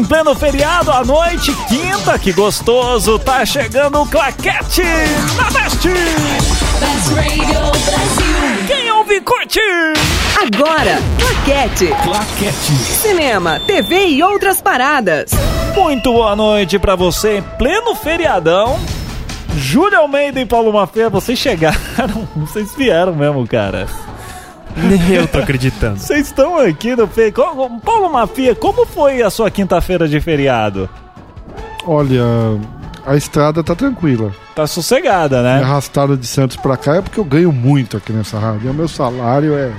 em pleno feriado à noite, quinta, que gostoso, tá chegando o Claquete na Best. Best Radio Brasil. Quem ouve, curte! Agora, Claquete. Claquete. Cinema, TV e outras paradas. Muito boa noite pra você em pleno feriadão. Júlio Almeida e Paulo Mafia, vocês chegaram, vocês vieram mesmo, cara. Nem eu tô acreditando. Vocês estão aqui no. Co- Paulo Mafia, como foi a sua quinta-feira de feriado? Olha, a estrada tá tranquila. Tá sossegada, Me né? arrastaram de Santos pra cá é porque eu ganho muito aqui nessa rádio. E o meu salário é.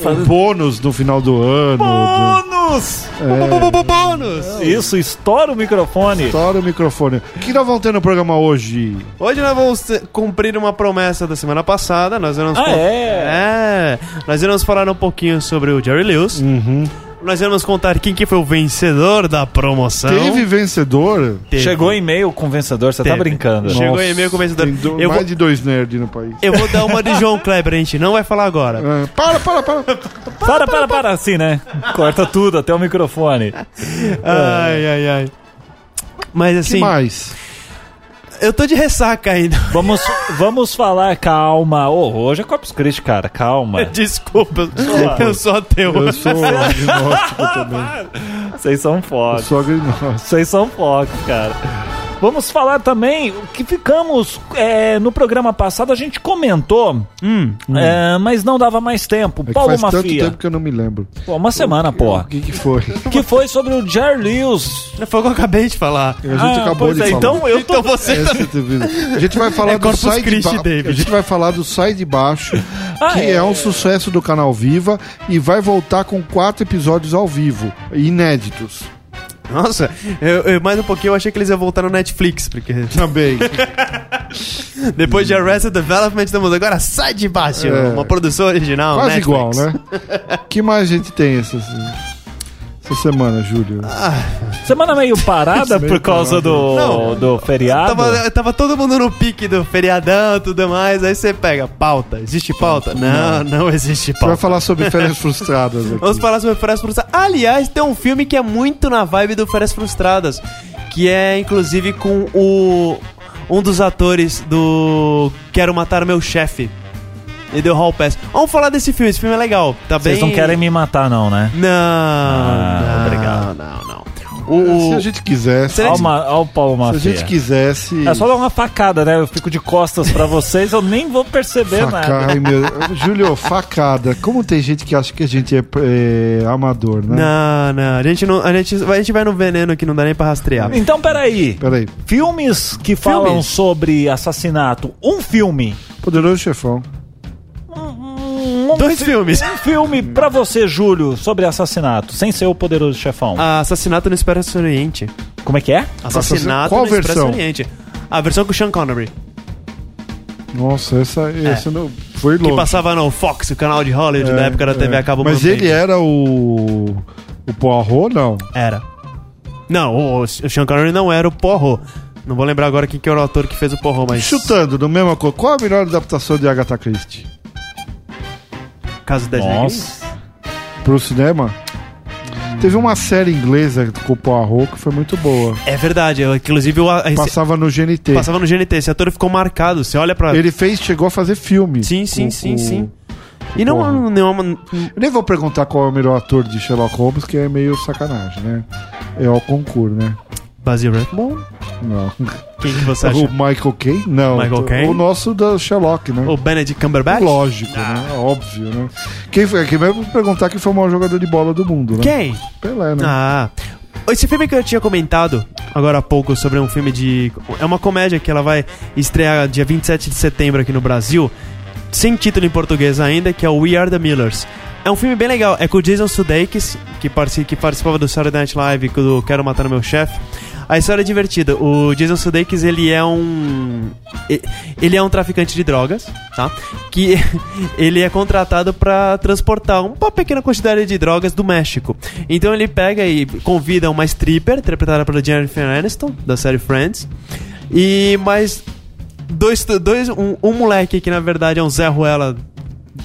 Um bônus no final do ano. Bônus! É, Bônus! Isso, estoura o microfone. estoura o microfone. O que nós vamos ter no programa hoje? Hoje nós vamos ter- cumprir uma promessa da semana passada. Nós iremos Ah, é? É. Nós iremos falar um pouquinho sobre o Jerry Lewis. Uhum. Nós iremos contar quem que foi o vencedor da promoção. Teve vencedor? Teve. Chegou e-mail com o vencedor, você tá brincando. Chegou Nossa, e-mail com o vencedor. Tem do- Eu mais vou- de dois nerds no país. Eu vou dar uma de João Kleber, a gente não vai falar agora. É, para, para, para. Para, para, para, assim, né? Corta tudo, até o microfone. Ai, ai, ai. Mas que assim, mais? Eu tô de ressaca ainda. Vamos, vamos falar, calma. Ô, hoje é Corpus Christi, cara, calma. Desculpa, eu sou ateu. Eu sou agnóstico também. Vocês são Eu foda. sou agnóstico. Vocês são focos, cara. Vamos falar também o que ficamos é, no programa passado. A gente comentou, Hum, é, mas não dava mais tempo. É Paulo faz tanto tempo que eu não me lembro. Pô, uma semana, porra. O que, que foi? Que foi sobre o Jerry Lewis. foi o que eu acabei de falar. A gente Ah, acabou pois de é, falar. Então eu tô. Então você. TV. A gente vai falar É do Corpus Sai de Christi, Ba- David. A gente vai falar do Sai de Baixo, Ah, que é. é. um sucesso do canal Viva e vai voltar com quatro episódios ao vivo, inéditos. Nossa, eu, eu- mais um pouquinho eu achei que eles iam voltar no Netflix, porque Também. depois de Arrested Development estamos agora sai de baixo, É. uma produção original. Quase Netflix. igual, né? que mais a gente tem essa, essa semana, Júlio? Semana meio parada Meio por causa do, Não. do feriado. Tava, tava todo mundo no pique do feriadão e tudo mais, aí você pega pauta. Existe pauta? Não, não existe Você vai pauta. falar sobre férias frustradas aqui. Vamos falar sobre Férias Frustradas. Aliás, tem um filme que é muito na vibe do Férias Frustradas, que é inclusive com o um dos atores do Quero Matar Meu Chefe. E deu Hall Pass. Vamos falar desse filme, esse filme é legal. Tá Vocês bem... não querem me matar, não, né? Não, Ah, não, obrigado. não, não. Se O, a gente quisesse. Olha o, Ma- olha o Paulo Se a Mafia. gente quisesse. É só dar uma facada, né? Eu fico de costas pra vocês, eu nem vou perceber Faca... nada. Ai, meu... Júlio, facada. Como tem gente que acha que a gente é, é, amador, né? Não, não, a gente não, a gente, a gente vai no veneno que não dá nem pra rastrear. Então, peraí. Peraí. Filmes que falam Filmes? sobre assassinato. Um filme. Poderoso chefão. Dois fi- filmes. Um filme pra você, Júlio, sobre assassinato, sem ser o poderoso chefão. Ah, Assassinato no Expresso Oriente. Como é que é? Assassinato Qual no Expresso versão? Oriente. A versão com o Sean Connery. Nossa, essa, essa não foi É. Que passava no Fox, o canal de Hollywood É, da época da TV é. a cabo Mas ele era o. O Poirot, não. Era. Não, o, o Sean Connery não era o Porro. Não vou lembrar agora quem que era o ator que fez o Porro, mas... Chutando, no mesmo coisa. Qual a melhor adaptação de Agatha Christie? Caso 10 Negrinhos. Nossa. Pro cinema? Teve uma série inglesa com o Poirot que foi muito boa. É verdade, eu- inclusive a- esse- Passava no GNT. passava no GNT, esse ator ficou marcado, você olha pra... Ele fez, chegou a fazer filme. Sim, sim, com- sim, com- sim. E não, Porra. não é uma... Eu nem vou perguntar qual é o melhor ator de Sherlock Holmes, que é meio sacanagem, né? É o concurso, né? Basil Rathbone? Não. Quem que você O acha? Michael Caine? Não. Michael Caine? O nosso da Sherlock, né? O Benedict Cumberbatch? Lógico, né? Óbvio, né? Quem, foi, quem vai perguntar quem foi o maior jogador de bola do mundo, né? Quem? Pelé, né? Ah. Esse filme que eu tinha comentado agora há pouco sobre um filme de. É uma comédia que ela vai estrear dia 27 de setembro aqui no Brasil, sem título em português ainda, que é o We Are the Millers. É um filme bem legal. É com o Jason Sudeikis, que participava do Saturday Night Live do Quero Matar Meu Chefe. A história é divertida. O Jason Sudeikis, ele é um... Ele é um traficante de drogas, tá? Que ele é contratado pra transportar uma pequena quantidade de drogas do México. Então ele pega e convida uma stripper, interpretada pela Jennifer Aniston, da série Friends. E mais dois, dois um, um moleque que na verdade é um Zé Ruela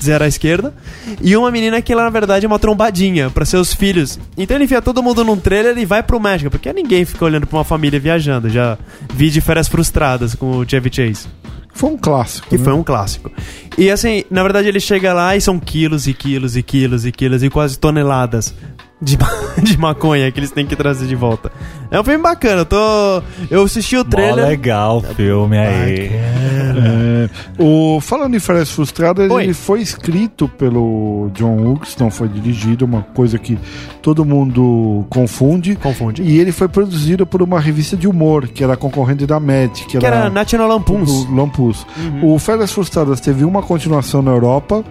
zero à esquerda, e uma menina que ela na verdade é uma trombadinha pra seus filhos. Então ele enfia todo mundo num trailer e vai pro México, porque ninguém fica olhando pra uma família viajando. Já vi de férias frustradas com o Chevy Chase, Foi um clássico. que né? foi um clássico. E assim, na verdade ele chega lá e são quilos e quilos e quilos e quilos e quase toneladas de, de maconha que eles têm que trazer de volta. É um filme bacana, eu tô. Eu assisti o Mó trailer. legal o filme aí. É, o, falando em Férias Frustradas, Oi. ele foi escrito pelo John Hughes, não foi dirigido, uma coisa que todo mundo confunde. Confunde. E ele foi produzido por uma revista de humor, que era concorrente da Mad, que, Que era National Lampoons. o Lampus. O Férias Frustradas teve uma continuação na Europa,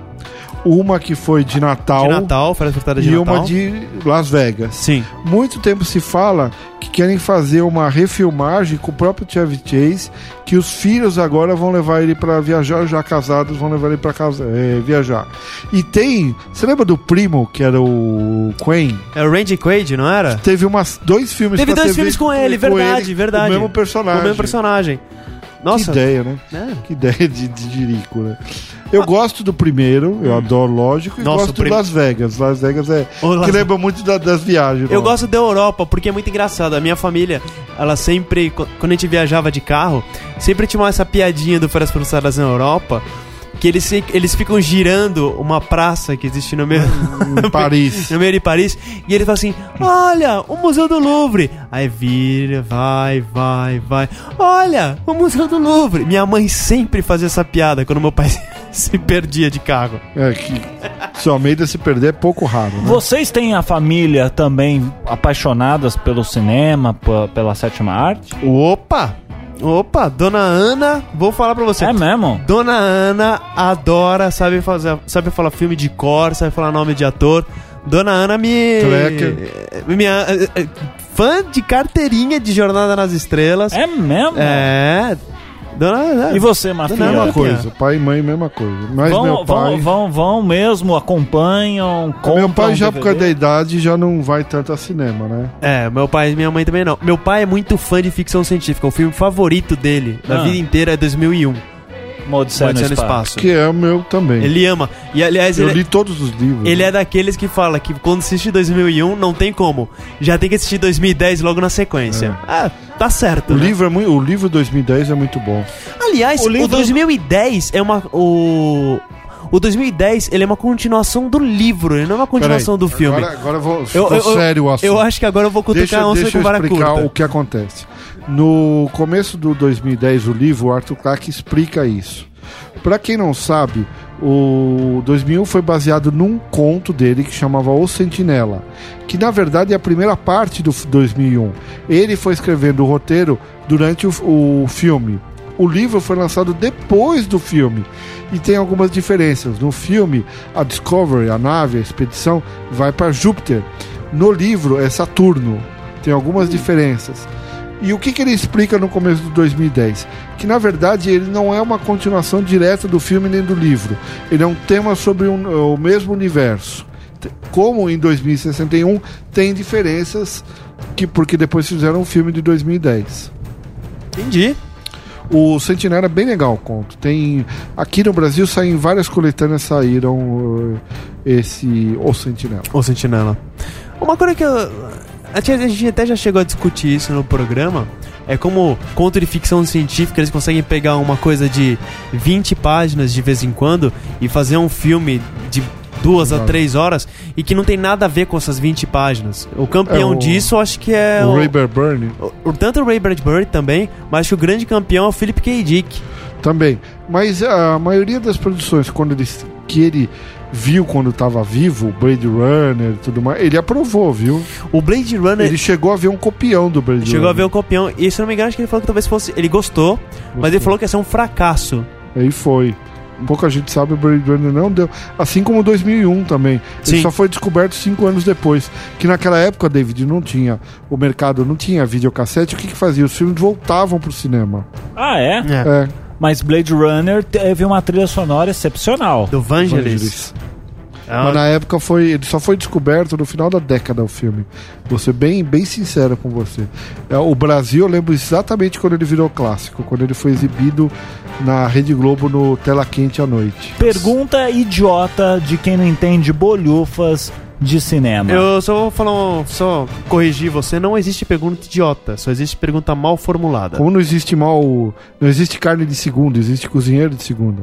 uma que foi de Natal, De Natal, Férias Frustradas de e Natal. uma de Las Vegas. Sim. Muito tempo se fala que querem fazer uma refilmagem com o próprio Chevy Chase, que os filhos agora vão levar ele pra viajar, já casados vão levar ele pra casa, é, viajar. E tem, você lembra do primo que era o Queen? É o Randy Quaid, não era? Teve umas dois filmes Teve dois TV filmes com ele, verdade, ele, verdade. O mesmo personagem. O mesmo personagem. Nossa. Que ideia, né? É. Que ideia de, de né? Eu gosto do primeiro, eu adoro, lógico, e Nossa, gosto prim- de Las Vegas. Las Vegas é. Ô, Las- Que lembra muito da- das viagens. Eu lá. gosto da Europa porque é muito engraçado. A minha família, ela sempre, qu- quando a gente viajava de carro, sempre tinha essa piadinha do Férias Frustradas na Europa. Que eles, eles ficam girando uma praça que existe no meio, Em Paris. no meio de Paris. E ele fala assim: Olha, o Museu do Louvre. Aí vira, vai, vai, vai. Olha, o Museu do Louvre. Minha mãe sempre fazia essa piada quando meu pai se perdia de carro. É, que se o Almeida se perder é pouco raro, né? Vocês têm a família também apaixonadas pelo cinema, pela sétima arte? Opa! Opa, Dona Ana, vou falar pra você. É mesmo? Dona Ana adora, sabe fazer, sabe falar filme de cor, sabe falar nome de ator. Dona Ana me Trekker. minha eh, eh, fã de carteirinha de Jornada nas Estrelas. É mesmo? É. Dona Ana. E você, Mafia? Não, Mesma coisa, pai e mãe, mesma coisa. Mas Vão, meu pai. vão, vão, vão mesmo, acompanham, compram meu pai, já por causa da DVD? idade, já não vai tanto a cinema, né? É, meu pai e minha mãe também não. Meu pai é muito fã de ficção científica. O filme favorito dele na Ah. vida inteira é 2001. Uma Odisseia no Odisseia no Espaço. Espaço. Que é o meu também. Ele ama. E aliás, Eu ele, li todos os livros. Ele né? é daqueles que fala que quando assiste 2001 não tem como. Já tem que assistir 2010 logo na sequência. Ah, tá certo. O né? livro, é muito, o livro 2010 é muito bom. Aliás, O o, livro- 2010 é uma o o 2010 ele é uma continuação do livro, ele não é uma continuação Peraí, do filme. Agora, agora eu vou. eu, eu, sério o assunto. eu acho que agora eu vou cutucar Deixa, a onça deixa com eu vara explicar curta. o que acontece. No começo do 2010, o livro, Arthur Clarke explica isso. Pra quem não sabe, o 2001 foi baseado num conto dele que chamava O Sentinela, que na verdade é a primeira parte do f- 2001. Ele foi escrevendo o roteiro durante o, o filme. O livro foi lançado depois do filme e tem algumas diferenças. No filme, a Discovery, a nave, a expedição, vai para Júpiter. No livro, é Saturno. Tem algumas diferenças. E o que, que ele explica no começo do 2010? Que na verdade ele não é uma continuação direta do filme nem do livro. Ele é um tema sobre um- o mesmo universo. Como em 2061 tem diferenças que porque depois fizeram um filme de 2010. Entendi. O Sentinela é bem legal o conto. Tem aqui no Brasil saem várias coletâneas saíram uh, esse O Sentinela. O Sentinela. Uma coisa que eu. A gente, a gente até já chegou a discutir isso no programa. É como conto de ficção científica, eles conseguem pegar uma coisa de 20 páginas de vez em quando e fazer um filme de duas a Exato. três horas e que não tem nada a ver com essas 20 páginas. O campeão É, o- disso, eu acho que é. o Ray Bradbury o- o- tanto o Ray Bradbury também, mas acho que o grande campeão é o Philip K. Dick. também. Mas a maioria das produções, quando ele, que ele viu quando estava vivo, Blade Runner e tudo mais, ele aprovou, viu? O Blade Runner. Ele chegou a ver um copião do Blade Chegou a ver Runner. o campeão. E se eu não me engano, acho que ele falou que talvez fosse. Ele gostou, mas ele falou que ia ser um fracasso. Aí foi. Pouca gente sabe, o Blade Runner não deu. Assim como o 2001 também. Ele Sim. só foi descoberto cinco anos depois. Que naquela época, David, não tinha. O mercado não tinha videocassete. O que, que fazia? Os filmes voltavam pro cinema. Ah, é? É. Mas Blade Runner teve uma trilha sonora excepcional. Do Vangelis. Vangelis. Ah, Mas na época foi, ele só foi descoberto no final da década o filme. Vou ser bem, bem sincero com você. É, o Brasil, eu lembro exatamente quando ele virou clássico, quando ele foi exibido na Rede Globo no Tela Quente à noite. Pergunta idiota de quem não entende bolhufas de cinema. Eu só vou falar, um, só corrigir você, não existe pergunta idiota, só existe pergunta mal formulada. Como não existe mal, não existe carne de segunda, existe cozinheiro de segunda.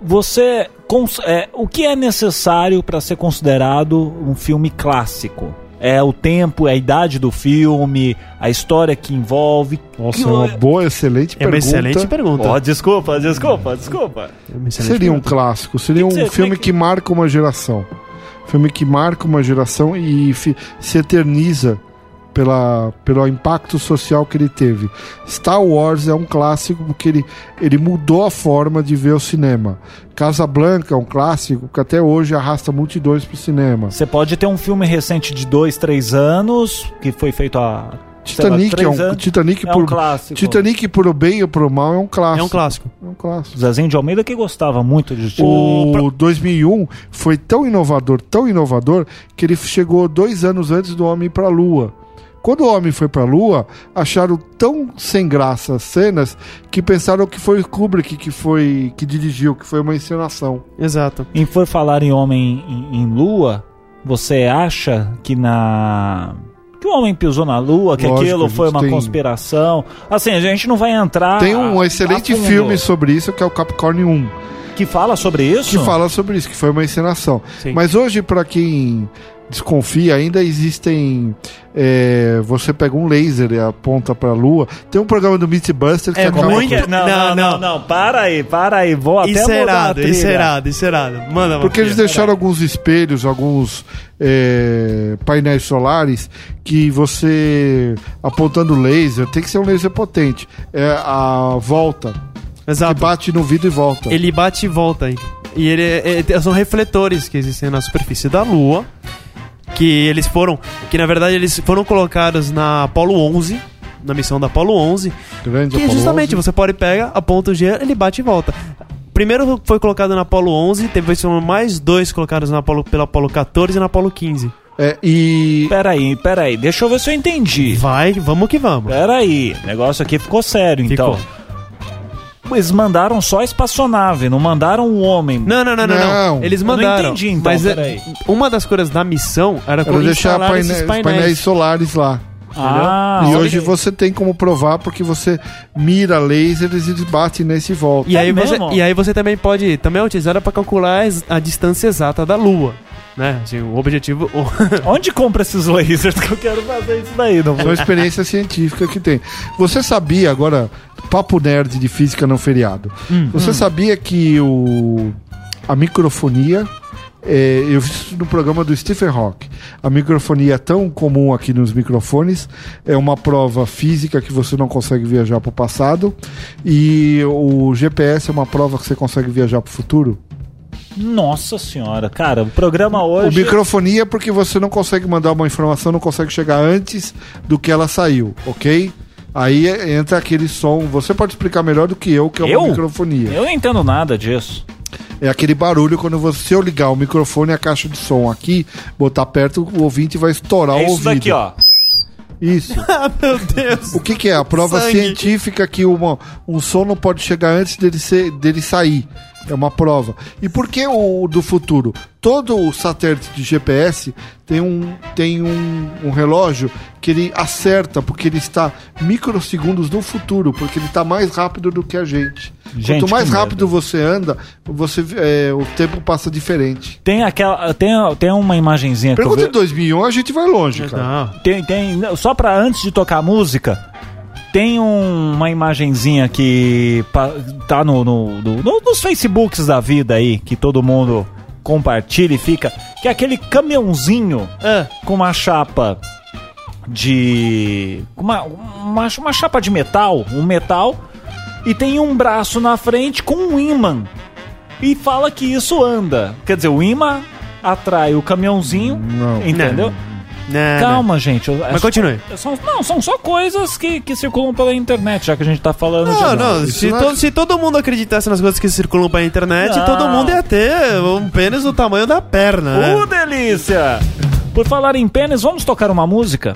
Você. cons- é, o que é necessário para ser considerado um filme clássico? É o tempo, é a idade do filme, a história que envolve. Nossa, Que- é uma boa, excelente É uma pergunta. excelente pergunta. Ó, desculpa, desculpa, desculpa. É uma Seria um pergunta. clássico, seria que um filme é que- que marca uma geração. Filme que marca uma geração e se eterniza pela, pelo impacto social que ele teve. Star Wars é um clássico porque ele, ele mudou a forma de ver o cinema. Casablanca é um clássico que até hoje arrasta multidões pro cinema. Você pode ter um filme recente de dois, três anos, que foi feito há. Lá, Titanic é um, anos. Titanic É um por clássico. Titanic por o bem ou por o mal é um clássico. É um clássico. É um clássico. Zezinho de Almeida que gostava muito de O 2001 foi tão inovador, tão inovador, que ele chegou dois anos antes do Homem para a Lua. Quando o Homem foi para a Lua, acharam tão sem graça as cenas que pensaram que foi o Kubrick que foi que dirigiu, que foi uma encenação. Exato. Em for falar em Homem em, em Lua, você acha que na. Que o homem pisou na lua, que Lógico, aquilo foi uma tem- conspiração. Assim, a gente não vai entrar. Tem um a- excelente a filme sobre isso, que é o Capricorn 1, que fala sobre isso. que fala sobre isso, que foi uma encenação. Sim. Mas hoje, para quem desconfia, ainda existem. é, você pega um laser e aponta para a Lua. Tem um programa do Mythbuster que É Como é muito- que é? Não, não, Não, não, não. Para aí, para aí. Vou até é mudar é errado. Manda, Porque eles deixaram alguns espelhos, alguns é, painéis solares que você apontando laser, tem que ser um laser potente. É a volta, que Exato. bate no vidro e volta. Ele bate e volta aí. E ele é- é- são refletores que existem na superfície da Lua. Que eles foram. Que na verdade eles foram colocados na Apollo 11. Na missão da Apollo 11. Grande Que Apollo justamente 11. você pode pegar, aponta o G, ele bate e volta. Primeiro foi colocado na Apollo 11, depois foram mais dois colocados na Apollo, pela Apollo 14 e na Apollo 15. É, e Peraí, peraí, deixa eu ver se eu entendi. Vai, vamos que vamos. Peraí, o negócio aqui ficou sério, então. Eles mandaram só a espaçonave, não mandaram o homem. Não, não, não, não, não. Não. Eles Eu não mandaram. entendi, então, mas é- peraí. uma das coisas da missão era, era deixar paine- esses painéis. solares lá. Ah, e hoje você tem como provar porque você mira lasers e eles batem nesse volta. E aí, É você, e aí você também pode. Também é utilizada para calcular a distância exata da Lua. Né? Assim, o objetivo. o- Onde compra esses lasers que eu quero fazer isso daí? Não É uma experiência científica que tem. Você sabia, agora, papo nerd de física não feriado. Você sabia que o, a microfonia. é, eu vi isso no programa do Stephen Hawking. A microfonia é tão comum aqui nos microfones, é uma prova física que você não consegue viajar para o passado, e o GPS é uma prova que você consegue viajar para o futuro. Nossa senhora, cara, o programa O hoje. microfonia é porque você não consegue mandar uma informação, não consegue chegar antes do que ela saiu, ok? Aí entra aquele som. Você pode explicar melhor do que eu, que é uma Eu? microfonia. Eu não entendo nada disso. É aquele barulho quando você se eu ligar o microfone e a caixa de som aqui, botar perto, o ouvinte vai estourar É o isso ouvido. daqui, ó. Isso. ah, meu Deus! O que, que é? A prova Sangue. científica que uma, um som não pode chegar antes dele, ser, dele sair. É uma prova. E por que o do futuro? Todo o satélite de GPS tem um, tem um, um relógio que ele acerta, porque ele está microsegundos no futuro, porque ele está mais rápido do que a gente. Gente, Quanto mais rápido você anda, você, é, o tempo passa diferente. Tem aquela. Tem, tem uma imagenzinha que eu Pergunta vi. de 2001, a gente vai longe, cara. Não. Tem, tem. Só pra antes de tocar a música, tem um- uma imagenzinha que tá no, no- no- no- nos Facebooks da vida aí, que todo mundo compartilha e fica. Que é aquele caminhãozinho Ah, com uma chapa de. Uma, uma, uma chapa de metal, um metal, e tem um braço na frente com um imã. E fala que isso anda. Quer dizer, o imã atrai o caminhãozinho, Não. entendeu? não, Calma, gente. eu- é Mas só- continue. São, não, são só coisas que, que circulam pela internet, já que a gente tá falando de. Não, não, se, não é- todo, se todo mundo acreditasse nas coisas que circulam pela internet, Não. todo mundo ia ter um pênis do tamanho da perna, né? Uh, delícia! Por falar em pênis, vamos tocar uma música?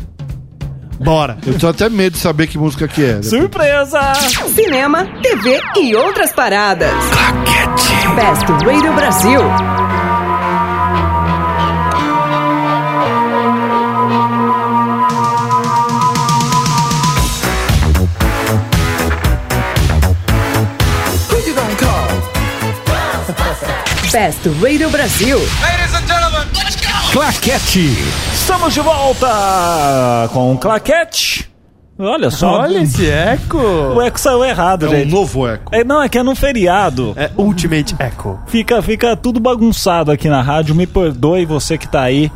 Bora. Eu tô até medo de saber que música que é. Surpresa! Cinema, TV e outras paradas. Best Radio Brasil. Best Radio Brasil. Claquete! Estamos de volta com o Claquete. Olha só. Olha esse eco. O eco saiu errado, É um gente. novo eco. É, não, é que é no feriado. É Ultimate Echo. Fica, fica tudo bagunçado aqui na rádio. Me perdoe você que tá aí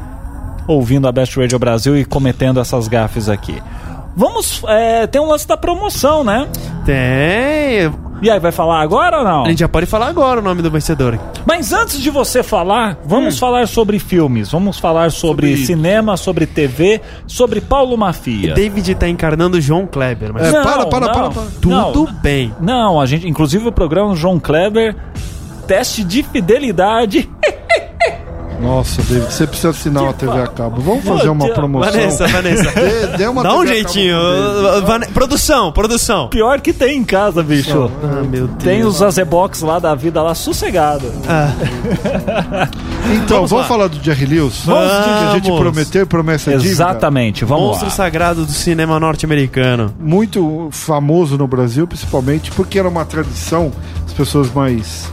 ouvindo a Best Radio Brasil e cometendo essas gafes aqui. Vamos. É, tem um lance da promoção, né? Tem. E aí, vai falar agora ou não? A gente já pode falar agora o nome do vencedor. Mas antes de você falar, vamos falar sobre filmes, vamos falar sobre, Sobre- cinema, sobre TV, sobre Paulo Mafia. David tá encarnando o João Kleber, mas É, Não, para, para, não. para, para. tudo Não. bem. Não, a gente, inclusive o programa João Kleber, teste de fidelidade. Nossa, David, você precisa assinar uma TV a cabo. Vamos fazer uma promoção. Vanessa, Vanessa. Dê, dê uma Dá um TV jeitinho. Vane- Produção, produção. Pior que tem em casa, bicho. Ah, meu Deus. Tem os Azebox lá da vida lá sossegado. Ah, Então, Vamos vamos, falar do Jerry Lewis? Vamos. Que a gente prometeu e promessa é dívida. Exatamente, vamos monstro lá. sagrado do cinema norte-americano. Muito famoso no Brasil, principalmente porque era uma tradição, as pessoas mais,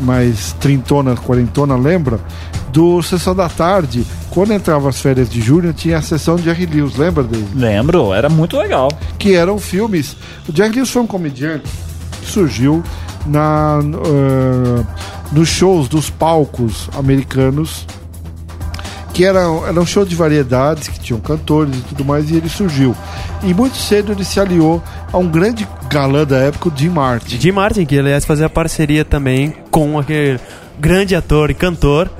mais trintona, quarentona lembram, do Sessão da Tarde. Quando entrava as férias de julho, tinha a sessão de Jerry Lewis, lembra dele? Lembro, era muito legal. que eram filmes. O Jerry Lewis foi um comediante que surgiu na, eh, nos shows dos palcos americanos, que era, era um show de variedades, que tinham cantores e tudo mais, e ele surgiu. E muito cedo ele se aliou a um grande galã da época, o Jim Martin. Jim Martin, que aliás fazia parceria também com aquele grande ator e cantor,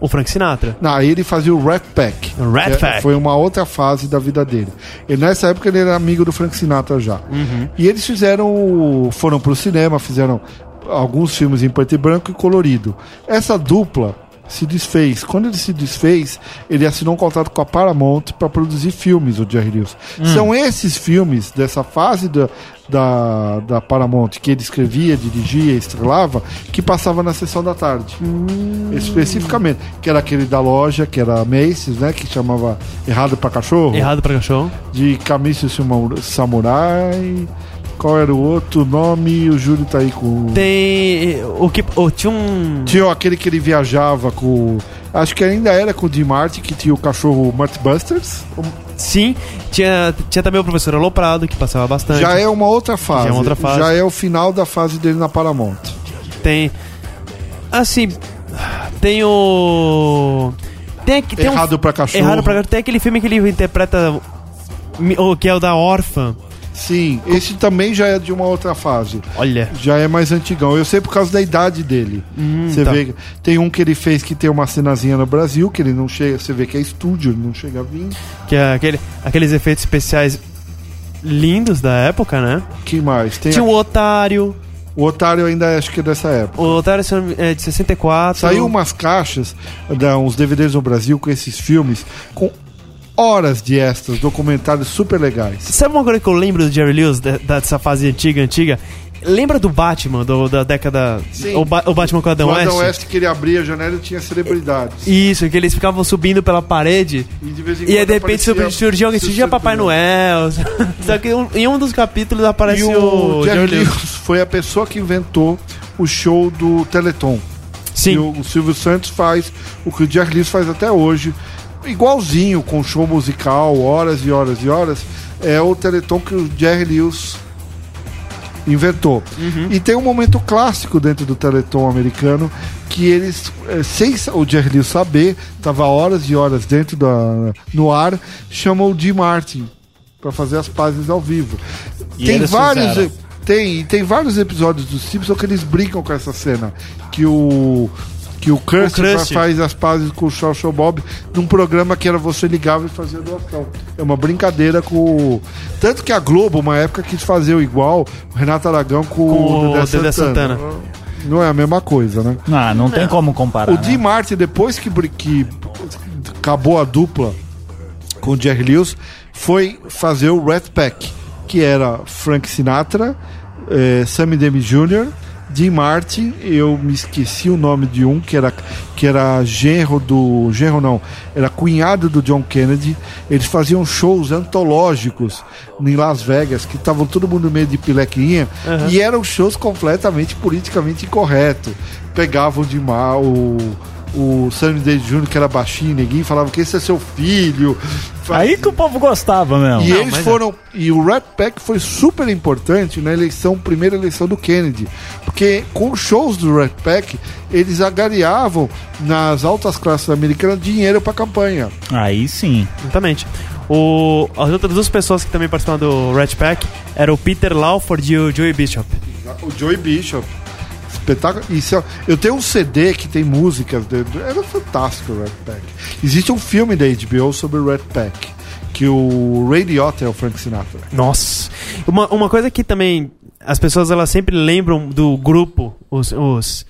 o Frank Sinatra. Não, aí ele fazia o Rat Pack. Rat que Pack. Foi uma outra fase da vida dele. E nessa época ele era amigo do Frank Sinatra já. Uhum. E eles fizeram. foram pro cinema, fizeram alguns filmes em preto e branco e colorido. Essa dupla se desfez. Quando ele se desfez, ele assinou um contrato com a Paramount para produzir filmes, o Jerry Lewis. Hum. São esses filmes dessa fase da, da, da Paramount que ele escrevia, dirigia, estrelava, que passava na sessão da tarde. Hum. Especificamente, que era aquele da loja, que era Macy's, né, que chamava Errado para Cachorro, Errado pra cachorro. de Camisa Samurai. Qual era o outro nome? O Júlio tá aí com. Tem. O que. oh, tinha um. Tinha aquele que ele viajava com. Acho que ainda era com o Jim Martin, que tinha o cachorro Mart Busters. Sim, tinha, tinha também o professor Aloprado, que passava bastante. Já é uma outra fase. Já é uma outra fase. Já é o final da fase dele na Paramount. Tem. Assim. Tem o. Tem, tem Errado um, pra cachorro. Errado pra Tem aquele filme que ele interpreta. que é o da órfã. Sim, esse também já é de uma outra fase. Olha. Já é mais antigão. Eu sei por causa da idade dele. Você tá. vê, tem um que ele fez que tem uma cenazinha no Brasil, que ele não chega, você vê que é estúdio, ele não chega a vir. Que é aquele, aqueles efeitos especiais lindos da época, né? Que mais? Tem Tinha o Otário. o Otário ainda acho que é dessa época. O Otário é de 64. Saiu umas caixas, uns DVDs no Brasil com esses filmes, com horas de extras, documentários super legais. Sabe uma coisa que eu lembro do Jerry Lewis, da- dessa fase antiga, antiga? Lembra do Batman, do- da década... Sim. O, Ba- o Batman com o Adam No Adam West? West que ele abria a janela e tinha celebridades. Isso, que eles ficavam subindo pela parede E de vez em e aí quando de repente surgia alguém, surgia Papai Noel. Só que um- em um dos capítulos aparece E o, o Jerry. Lewis foi a pessoa que inventou o show do Teleton. Sim. E o, o Silvio Santos faz o que o Jerry Lewis faz até hoje. Igualzinho, com show musical, horas e horas e horas. É o Teleton que o Jerry Lewis inventou. E tem um momento clássico dentro do Teleton americano que eles, eh, sem o Jerry Lewis saber, tava horas e horas dentro da no ar, chamam o Jim Martin para fazer as pazes ao vivo. E tem vários fizeram. tem tem vários episódios dos Simpsons que eles brincam com essa cena que o que o Krusty. faz as pazes com o Show Show Bob num programa que era você ligava e fazia doação. É uma brincadeira com o... Tanto que a Globo, uma época, quis fazer o igual, o Renato Aragão com, Com o Dedé, o Dedé Santana. Santana. Não é a mesma coisa, né? Ah, não tem como comparar. O né? Dean Martin, depois que, que acabou a dupla com o Jerry Lewis, foi fazer o Rat Pack, que era Frank Sinatra, eh, Sammy Davis Jr., Dean Martin, eu me esqueci o nome de um que era que era genro do genro não, era cunhado do John Kennedy. Eles faziam shows antológicos em Las Vegas que estavam todo mundo meio de pilequinha e eram shows completamente politicamente incorretos. Pegavam de mal o o Sammy Davis Jr., que era baixinho, neguinho, falava que esse é seu filho. Aí que o povo gostava mesmo. E Não, eles é. foram. E o Rat Pack foi super importante na eleição, primeira eleição do Kennedy. Porque com os shows do Rat Pack, eles agariavam nas altas classes americanas dinheiro pra campanha. Aí sim. Exatamente. O, as outras duas pessoas que também participaram do Rat Pack eram o Peter Lawford e o Joey Bishop. O Joey Bishop. Espetáculo. Isso, eu tenho um CD que tem músicas. De, era fantástico o Rat Pack. Existe um filme da HBO sobre o Rat Pack. Que o Ray é o Frank Sinatra. Nossa. Uma, uma coisa que também as pessoas elas sempre lembram do grupo, os, os,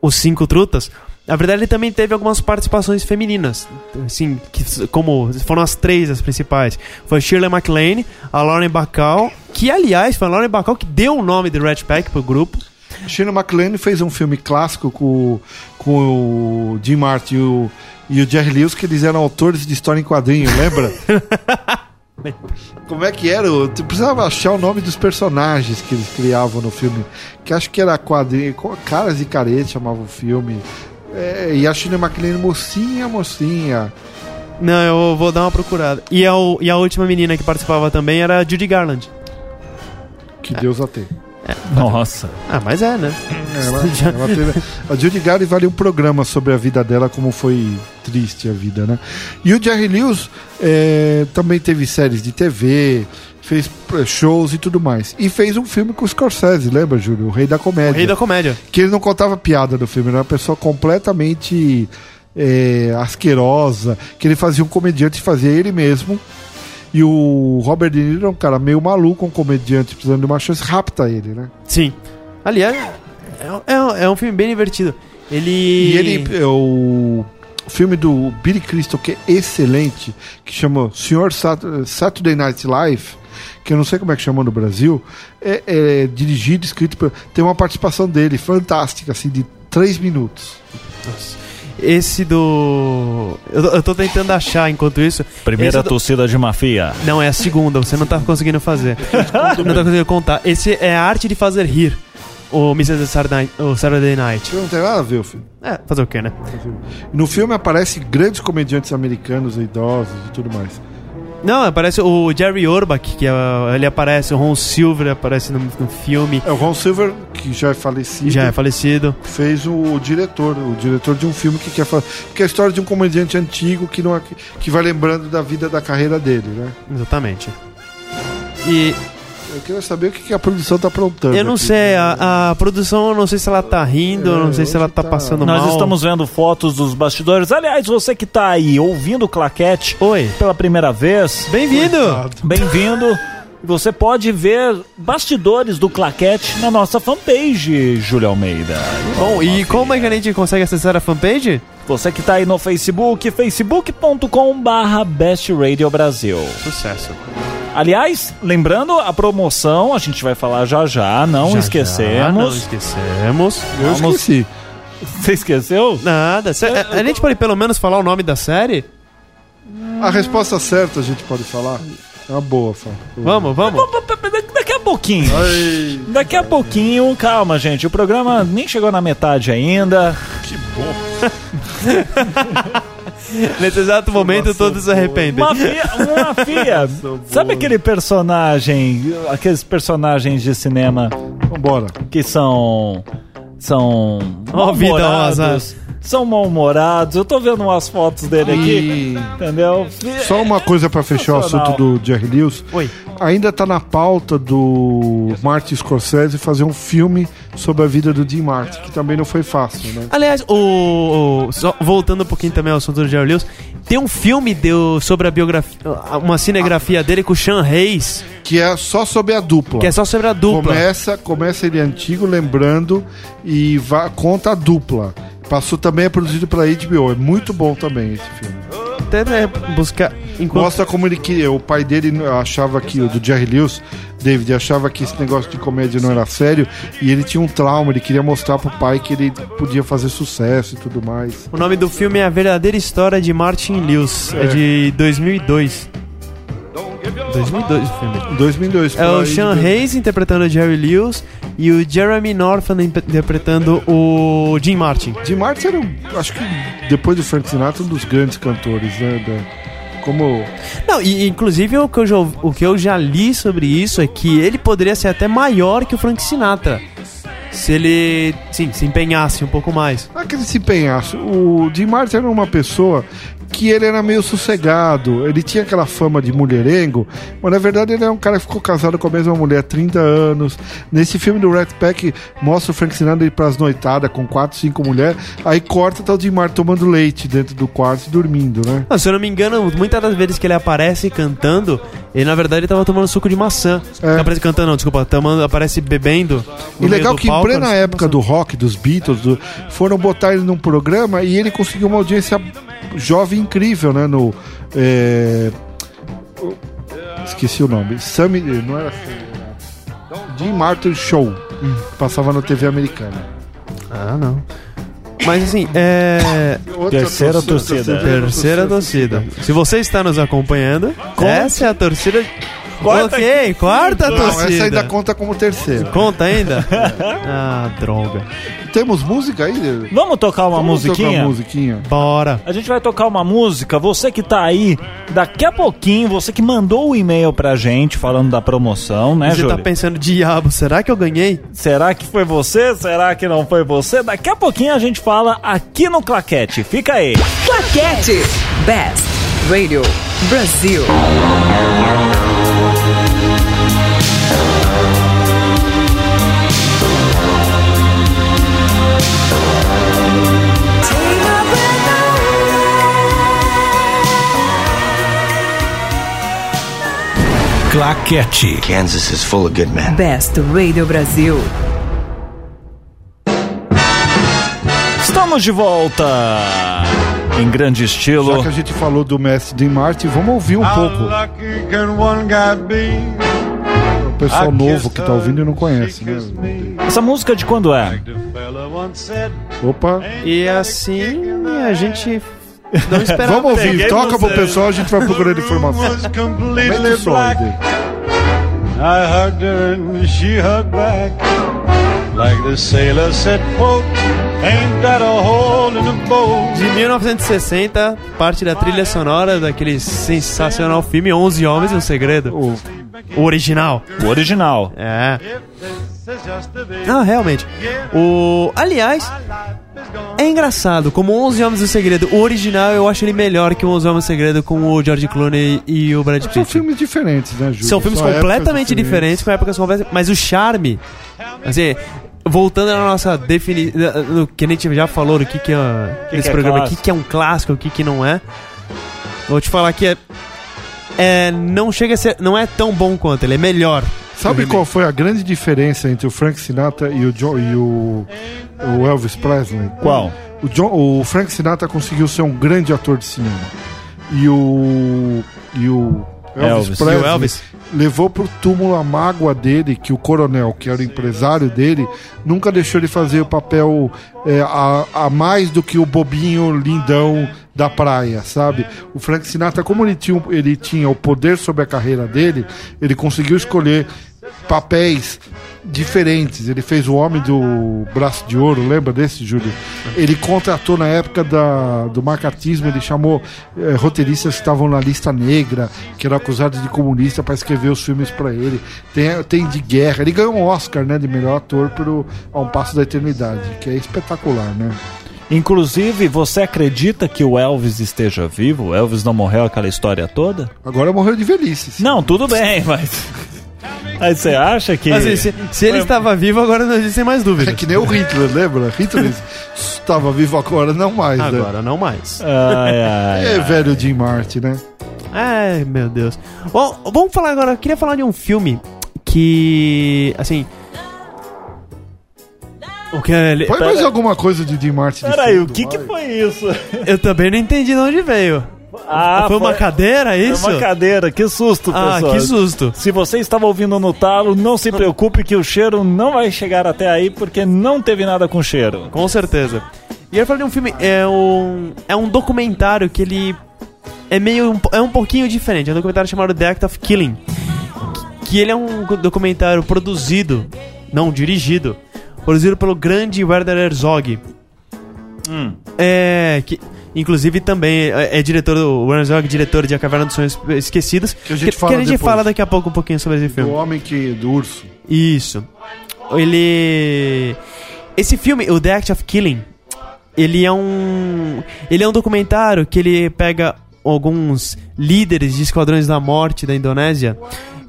os Cinco Trutas. Na verdade, ele também teve algumas participações femininas. Assim, que, como foram as três as principais. Foi Shirley MacLaine, a Lauren Bacall, que aliás foi a Lauren Bacall que deu o nome de Rat Pack pro grupo. Shane MacLaine fez um filme clássico com, o- com o Jim Martin e o, e o Jerry Lewis, que eles eram autores de história em quadrinho, lembra? Como é que era? Eu precisava achar o nome dos personagens que eles criavam no filme. Que acho que era quadrinho. Caras e Caretas chamava o filme. É, e a Shane MacLaine, mocinha, mocinha. Não, eu vou dar uma procurada. E a, e a última menina que participava também era a Judy Garland. Que Deus a tem. Nossa. Ah, mas é, né? Ela- ela teve- a Judy Garland vale um programa sobre a vida dela, como foi triste a vida, né? E o Jerry Lewis é, também teve séries de TV, fez eh, shows e tudo mais. E fez um filme com o Scorsese, lembra, Júlio? O Rei da O Comédia. rei da comédia. Que ele não contava piada no filme, era uma pessoa completamente é, asquerosa, que ele fazia um comediante, fazia ele mesmo. E o Robert De Niro é um cara meio maluco, um comediante precisando de uma chance, rapta ele, né? Sim. Aliás, é, é- é um filme bem divertido. Ele. E ele, é, o filme do Billy Crystal, que é excelente, que chama Senhor Sat- Saturday Night Live, que eu não sei como é que chamou no Brasil, é, é dirigido, escrito, por, tem uma participação dele fantástica, assim, de três minutos. Esse do. Eu, tô- eu tô tentando achar enquanto isso. Primeira do- torcida de mafia. Não, é a segunda, você não tá conseguindo fazer. não tá conseguindo contar. Esse é a arte de fazer rir. O Mrs. Saturday, o Saturday Night. Não tem nada a ver o filme. É, fazer o quê, né? No filme aparecem grandes comediantes americanos, idosos e tudo mais. Não, aparece o Jerry Orbach, que é, ele aparece, o Ron Silver aparece no, no filme. É o Ron Silver, que já é falecido, Já é falecido. fez o, diretor, o diretor de um filme que quer fazer. Que é a história de um comediante antigo que, não, é- que vai lembrando da vida da carreira dele, né? Exatamente. E Eu queria saber o que, que a produção tá aprontando. eu não aqui. sei, a, a produção, eu não sei se ela tá rindo, eu não sei se ela tá tá- passando Nós mal. estamos vendo fotos dos bastidores. Aliás, você que tá aí ouvindo o Claquete Oi. pela primeira vez, Bem-vindo! bem-vindo. Você pode ver bastidores do Claquete na nossa fanpage, Júlio Almeida. Bom, e como é que a gente consegue acessar a fanpage? Você que tá aí no Facebook, facebook.com barra Best Radio Brasil. Sucesso. Aliás, lembrando a promoção, a gente vai falar já já, não Já, já, esquecemos. não esquecemos. Eu Vamos- esqueci. Você esqueceu? Nada. Cê- a, a gente pode pelo menos falar o nome da série? A resposta certa a gente pode falar. É uma boa, Fá. Vamos, vamos. Daqui a pouquinho. Ai, Daqui a pouquinho, calma, gente. O programa nem chegou na metade ainda. Nesse exato momento todos se arrependem. Uma fia, uma fia. Sabe aquele personagem, aqueles personagens de cinema vambora. que são são ó, mal-humorados? São mal-humorados. Eu tô vendo umas fotos dele aqui, E entendeu? só uma coisa pra fechar o assunto do Jerry Lewis. Oi. Ainda tá na pauta do Martin Scorsese fazer um filme sobre a vida do Dean Martin, que também não foi fácil, né? Aliás, o, o- só voltando um pouquinho também ao assunto do Jerry Lewis, tem um filme deu sobre a biografia, uma cinegrafia dele com o Sean Hayes, Que é só sobre a dupla. que é só sobre a dupla. Começa, começa ele antigo, lembrando, e va- conta a dupla. Passou também, é produzido pela HBO. É muito bom também esse filme. Até né, buscar. enquanto- Mostra como ele queria. O pai dele achava que, o do Jerry Lewis, David, achava que esse negócio de comédia não era sério. E ele tinha um trauma, ele queria mostrar pro pai que ele podia fazer sucesso e tudo mais. O nome do filme é A Verdadeira História de Martin Lewis. É, É. de 2002. 2002 o filme. 2002. É o Sean? Hayes interpretando o Jerry Lewis e o Jeremy Northam interpretando o Jim Martin. Jim Martin era, acho que depois do Frank Sinatra, um dos grandes cantores, né? da- como. Não, e inclusive o que, eu já, o que eu já li sobre isso é que ele poderia ser até maior que o Frank Sinatra. Se ele, sim, se empenhasse um pouco mais. Não é que ele se empenhasse. O Jim Martin era uma pessoa que ele era meio sossegado. Ele tinha aquela fama de mulherengo, mas na verdade ele é um cara que ficou casado com a mesma mulher há 30 anos. Nesse filme do Rat Pack, mostra o Frank Sinatra ir pras noitadas com 4, 5 mulheres. Aí corta tá o Jim Martin tomando leite dentro do quarto e dormindo, né? Não, se eu não me engano, muitas das vezes que ele aparece cantando, ele na verdade tava tomando suco de maçã. É. Não aparece cantando, não, desculpa, tomando, aparece bebendo. E legal que em palco, plena suco de época do rock, dos Beatles, do- foram botar ele num programa e ele conseguiu uma audiência jovem incrível, né? No. é, Esqueci o nome. Sammy. Não era. Sammy, era Jim Martin Show. que Passava na TV americana. Ah, não. Mas assim, é. Terceira torcida. Terceira torcida. Se você está nos acompanhando, essa é a torcida. Quarta ok, quarta Não, torcida. essa ainda conta como terceira. Conta ainda? ah, droga. Temos música aí? Vamos tocar uma Vamos tocar musiquinha? musiquinha. Bora. A gente vai tocar uma música. Você que tá aí, daqui a pouquinho, você que mandou o e-mail pra gente falando da promoção, né, Você Júlio? tá pensando, diabo, será que eu ganhei? Será que foi você? Será que não foi você? Daqui a pouquinho a gente fala aqui no Claquete. Fica aí. Claquete. Best Radio Brasil. Claquete. Kansas is full of good men. Best Radio Brasil. Estamos de volta em grande estilo. Já que a gente falou do mestre Dean Martin, vamos ouvir um pouco. O pessoal novo que tá ouvindo e não conhece, né? Essa música de quando é? Opa. E assim a gente não esperava. Vamos ouvir, peguei toca pro pessoal, a gente vai procurando informação. Dele. I hugged her and she hugged back. Like the sailor said, quote, ain't that a hole in the boat? De 1960, parte da trilha sonora daquele sensacional filme 11 Homens e um Segredo. O- O original. O original. É. Bit. Ah, realmente. O. Aliás, é engraçado, como 11 Homens um Segredo, o original eu acho ele melhor que o 11 Homens um Segredo com o George Clooney e o Brad São Pitt. filmes diferentes, né, Júlio? São filmes São épocas completamente diferentes, com épocas completamente. Mas o charme. Assim, voltando na nossa definição. No que a gente já falou do que, que é. Que nesse que é programa, o que, que é um clássico, o que, que não é. Vou te falar que é. É, não chega a ser. Não é tão bom quanto, ele é melhor. Sabe qual foi a grande diferença entre o Frank Sinatra e o, John, e o, o Elvis Presley? Qual? O, John, o Frank Sinatra conseguiu ser um grande ator de cinema. E o. E o Elvis, Elvis. Presley E o Elvis? levou pro túmulo a mágoa dele, que o coronel, que era o empresário dele, nunca deixou ele fazer o papel é, a, a mais do que o bobinho lindão da praia, sabe? O Frank Sinatra, como ele tinha, ele tinha o poder sobre a carreira dele, ele conseguiu escolher papéis diferentes. Ele fez o Homem do Braço de Ouro, lembra desse, Júlio? Ele contratou na época da, do macartismo, ele chamou eh, roteiristas que estavam na lista negra, que eram acusados de comunista, para escrever os filmes para ele. Tem, tem de guerra. Ele ganhou um Oscar né, de melhor ator pelo A um Passo da Eternidade, que é espetacular, né? Inclusive, você acredita que o Elvis esteja vivo? O Elvis não morreu aquela história toda? Agora morreu de velhice. sim. Não, tudo bem, mas. Aí você acha que. Assim, se, se ele estava vivo, agora não existem mais É dúvidas. que nem o Hitler, lembra? Hitler estava vivo agora, não mais, né? Agora não mais. Ai, ai, É velho Jim Martin, né? Ai, meu Deus. Bom, vamos falar agora. Eu queria falar de um filme que. Assim. O que é. Põe mais alguma coisa de Jim Martin. de Peraí, o que, que vai. foi isso? Eu também não entendi de onde veio. Ah, foi uma cadeira, é Foi isso? uma cadeira, que susto, Ah, pessoal. que susto. Se você estava ouvindo no talo, não se preocupe que o cheiro não vai chegar até aí, porque não teve nada com cheiro. Com certeza. E eu falei de um filme, é um, é um documentário que ele é meio, um- é um pouquinho diferente. É um documentário chamado The Act of Killing. Que ele é um documentário produzido, não, dirigido, produzido pelo grande Werner Herzog. Hum. É, que inclusive também é, é diretor, o Werner Herzog diretor de A Caverna dos Sonhos Esquecidos. Que a gente fala que a gente fala daqui a pouco um pouquinho sobre esse filme. Do homem que. do urso. Isso. Ele. Esse filme, o The Act of Killing, ele é um. Ele é um documentário que ele pega alguns líderes de esquadrões da morte da Indonésia.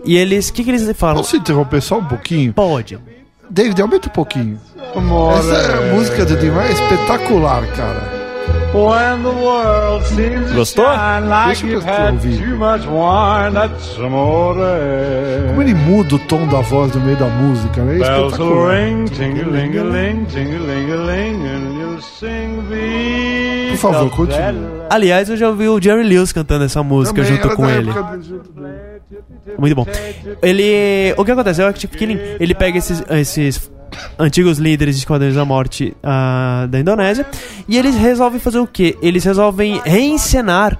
E eles. O que, que eles falam? Posso interromper só um pouquinho? Pode. David, aumenta um pouquinho. Essa música do Dimar é espetacular, cara. When the world seems to Gostou? like Deixa eu you've prestar had ouvir. too much wine, that's amore. Como ele muda o tom da voz no meio da música, né? É espetacular. Por favor, continue. Aliás, eu já ouvi o Jerry Lewis cantando essa música Também junto era com da ele. época do-. Muito bom. Ele. O que acontece? O Act of Killing, ele pega esses, esses antigos líderes de Esquadrões da Morte ah, da Indonésia e eles resolvem fazer o quê? Eles resolvem reencenar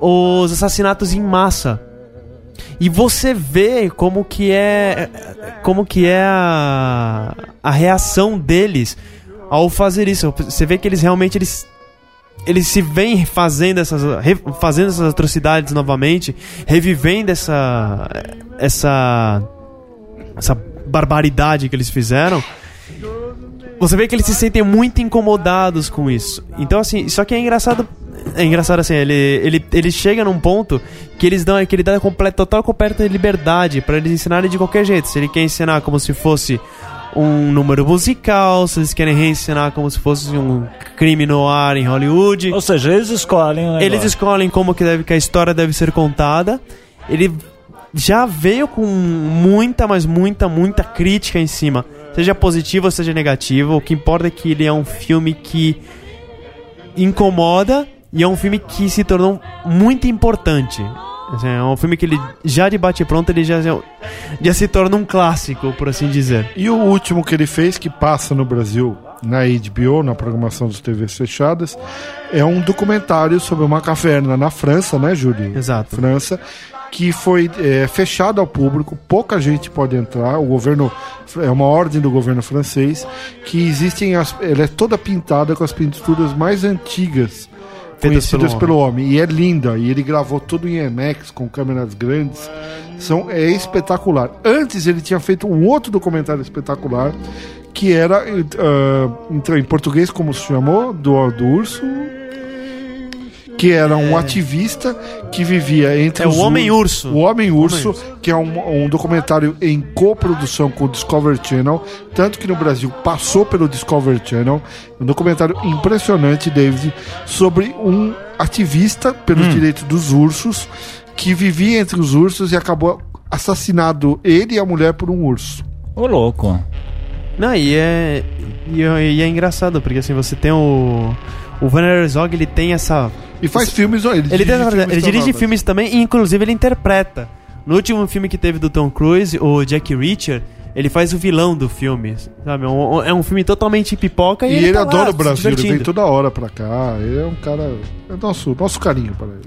os assassinatos em massa. E você vê como que é como que é a, a reação deles ao fazer isso. Você vê que eles realmente eles eles se vêm fazendo essas fazendo essas atrocidades novamente, revivendo essa essa essa barbaridade que eles fizeram. Você vê que eles se sentem muito incomodados com isso. Então assim, só que é engraçado é engraçado assim, ele, ele, ele chega num ponto que eles dão que ele dá completa, total completa liberdade pra eles ensinarem de qualquer jeito. Se ele quer ensinar como se fosse um número musical, se eles querem reensinar como se fosse um crime no ar em Hollywood. Ou seja, eles escolhem o Eles escolhem como que, deve, que a história deve ser contada. Ele já veio com muita, mas muita, muita crítica em cima. Seja positiva ou seja negativa. O que importa é que ele é um filme que incomoda e é um filme que se tornou muito importante. Assim, É um filme que ele já de bate pronto ele já, já, já se torna um clássico, por assim dizer. E o último que ele fez, que passa no Brasil, na HBO, na programação das TVs fechadas, é um documentário sobre uma caverna na França, né, Júlio? Exato. França, que foi é, fechado ao público, pouca gente pode entrar, o governo, é uma ordem do governo francês, que existem, as, ela é toda pintada com as pinturas mais antigas conhecidas pelo pelo homem. E é linda, e ele gravou tudo em IMAX, com câmeras grandes, são, é espetacular. Antes ele tinha feito um outro documentário espetacular, que era, então, em português como se chamou, do, do urso... Que era um ativista que vivia entre É o os ur- Homem-Urso. o Homem Urso, Homem-Urso. que é um, um documentário em coprodução com o Discovery Channel, tanto que no Brasil passou pelo Discovery Channel. Um documentário impressionante, David, sobre um ativista pelos direitos dos ursos que vivia entre os ursos e acabou assassinado ele e a mulher por um urso. Ô, louco. Não, e é, e é, e é engraçado, porque assim, você tem o. O Werner Herzog, ele tem essa. E faz filmes, ele, Ele, dirige tem, filmes ele dirige também. filmes também e, inclusive, ele interpreta. No último filme que teve do Tom Cruise, o Jack Reacher, ele faz o vilão do filme. Sabe? É um, é um filme totalmente pipoca e, E ele, tá lá, adora o se Brasil, ele vem toda hora pra cá. Ele é um cara. É nosso, nosso carinho para ele.